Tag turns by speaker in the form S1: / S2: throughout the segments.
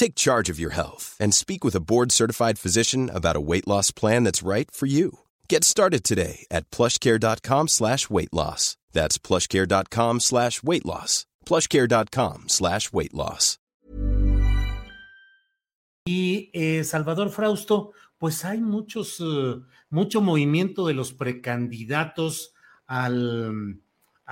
S1: Take charge of your health and speak with a board-certified physician about a weight loss plan that's right for you. Get started today at plushcare.com slash weight loss. That's plushcare.com slash weight loss. plushcare.com slash weight loss.
S2: Y eh, Salvador Frausto, pues hay muchos, uh, mucho movimiento de los precandidatos al,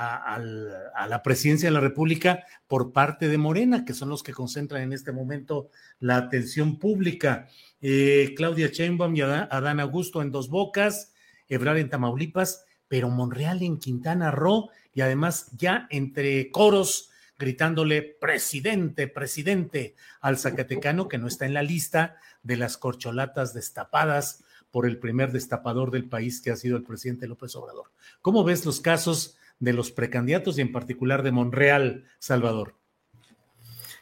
S2: a, la presidencia de la República por parte de Morena, que son los que concentran en este momento la atención pública. Eh, Claudia Sheinbaum y Adán Augusto en Dos Bocas, Ebrar en Tamaulipas, pero Monreal en Quintana Roo y además ya entre coros gritándole presidente, presidente al Zacatecano que no está en la lista de las corcholatas destapadas por el primer destapador del país que ha sido el presidente López Obrador. ¿Cómo ves los casos de los precandidatos y en particular de Monreal, Salvador?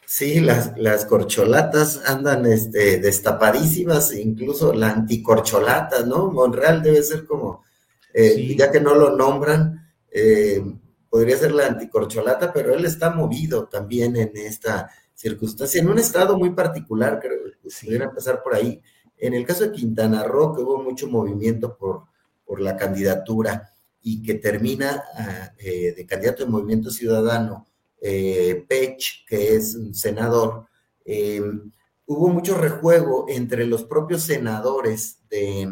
S3: Sí, las, las corcholatas andan este, destapadísimas, incluso la anticorcholata, ¿no? Monreal debe ser como, eh, sí. ya que no lo nombran, eh, podría ser la anticorcholata, pero él está movido también en esta circunstancia, en un estado muy particular, creo que sí. pudiera empezar por ahí. En el caso de Quintana Roo, que hubo mucho movimiento por, por la candidatura y que termina uh, eh, de candidato de Movimiento Ciudadano, eh, Pech, que es un senador, eh, hubo mucho rejuego entre los propios senadores de,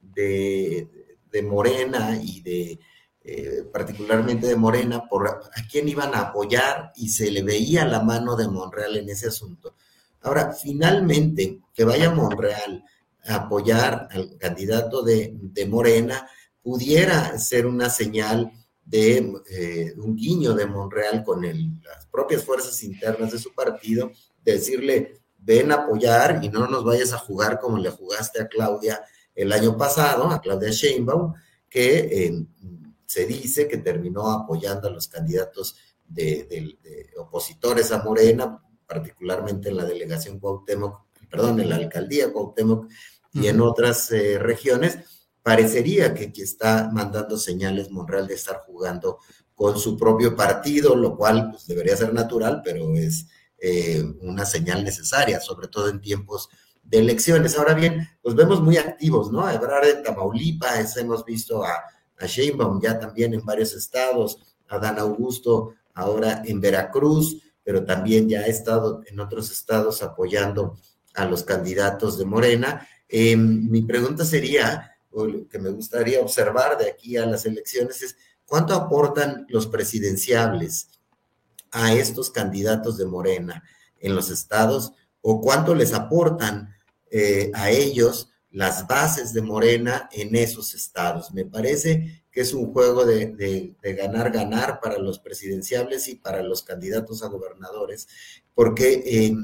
S3: de, de Morena y de eh, particularmente de Morena, por a quién iban a apoyar y se le veía la mano de Monreal en ese asunto. Ahora, finalmente, que vaya Monreal a apoyar al candidato de, de Morena pudiera ser una señal de eh, un guiño de Monreal con el, las propias fuerzas internas de su partido, de decirle, ven a apoyar y no nos vayas a jugar como le jugaste a Claudia el año pasado, a Claudia Sheinbaum, que eh, se dice que terminó apoyando a los candidatos de, de, de, opositores a Morena, particularmente en la delegación Cuauhtémoc, perdón, en la alcaldía Cuauhtémoc y en otras eh, regiones, parecería que, que, está mandando señales Monreal de estar jugando con su propio partido, lo cual pues, debería ser natural, pero es eh, una señal necesaria, sobre todo en tiempos de elecciones. Ahora bien, los vemos muy activos, ¿no? Ebrard en Tamaulipas, hemos visto a a Sheinbaum ya también en varios estados, a Dan Augusto ahora en Veracruz, pero también ya ha estado en otros estados apoyando a los candidatos de Morena. Eh, mi pregunta sería, o lo que me gustaría observar de aquí a las elecciones es, ¿cuánto aportan los presidenciables a estos candidatos de Morena en los estados o cuánto les aportan eh, a ellos las bases de Morena en esos estados. Me parece que es un juego de, ganar, ganar para los presidenciables y para los candidatos a gobernadores, porque eh,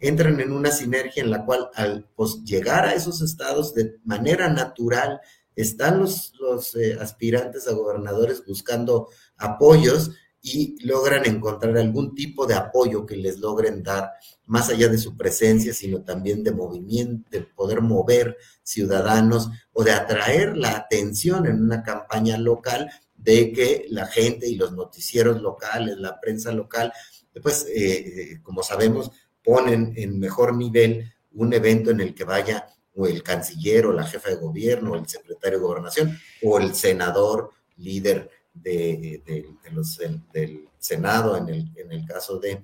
S3: entran en una sinergia en la cual al pues, llegar a esos estados de manera natural, están los, los eh, aspirantes a gobernadores buscando apoyos y logran encontrar algún tipo de apoyo que les logren dar, más allá de su presencia, sino también de movimiento, de poder mover ciudadanos o de atraer la atención en una campaña local de que la gente y los noticieros locales, la prensa local, pues, eh, como sabemos, ponen en mejor nivel un evento en el que vaya o el canciller o la jefa de gobierno o el secretario de gobernación o el senador líder de, los, del Senado, en el, en el caso de,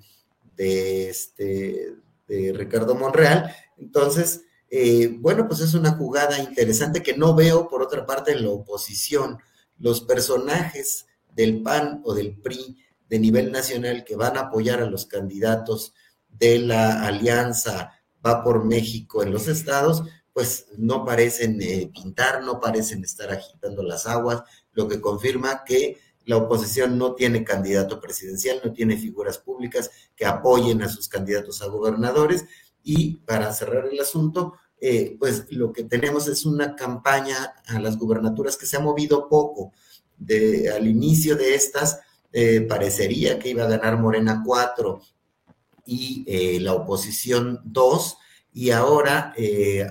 S3: de, este, de Ricardo Monreal. Entonces, eh, bueno, pues es una jugada interesante que no veo, por otra parte, en la oposición. Los personajes del PAN o del PRI de nivel nacional que van a apoyar a los candidatos de la alianza Va por México en los estados, pues no parecen eh, pintar, no parecen estar agitando las aguas, lo que confirma que la oposición no tiene candidato presidencial, no tiene figuras públicas que apoyen a sus candidatos a gobernadores. Y para cerrar el asunto, eh, pues lo que tenemos es una campaña a las gubernaturas que se ha movido poco. De, al inicio de estas, eh, parecería que iba a ganar Morena 4 y eh, la oposición 2, y ahora,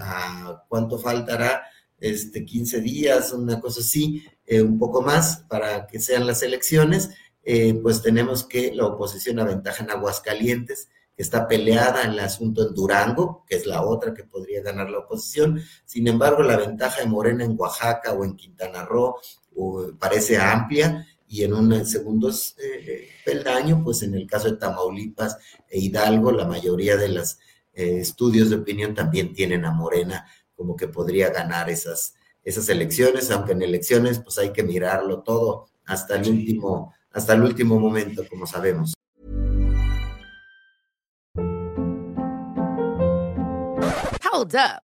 S3: ¿a cuánto faltará? Este, 15 días, una cosa así, un poco más para que sean las elecciones, pues tenemos que la oposición aventaja en Aguascalientes, que está peleada en el asunto en Durango, que es la otra que podría ganar la oposición. Sin embargo, la ventaja de Morena en Oaxaca o en Quintana Roo parece amplia y en un segundo eh, peldaño, pues en el caso de Tamaulipas e Hidalgo, la mayoría de los eh, estudios de opinión también tienen a Morena como que podría ganar esas, esas elecciones, aunque en elecciones pues hay que mirarlo todo hasta el último, hasta el último momento, como sabemos.
S4: Hold up.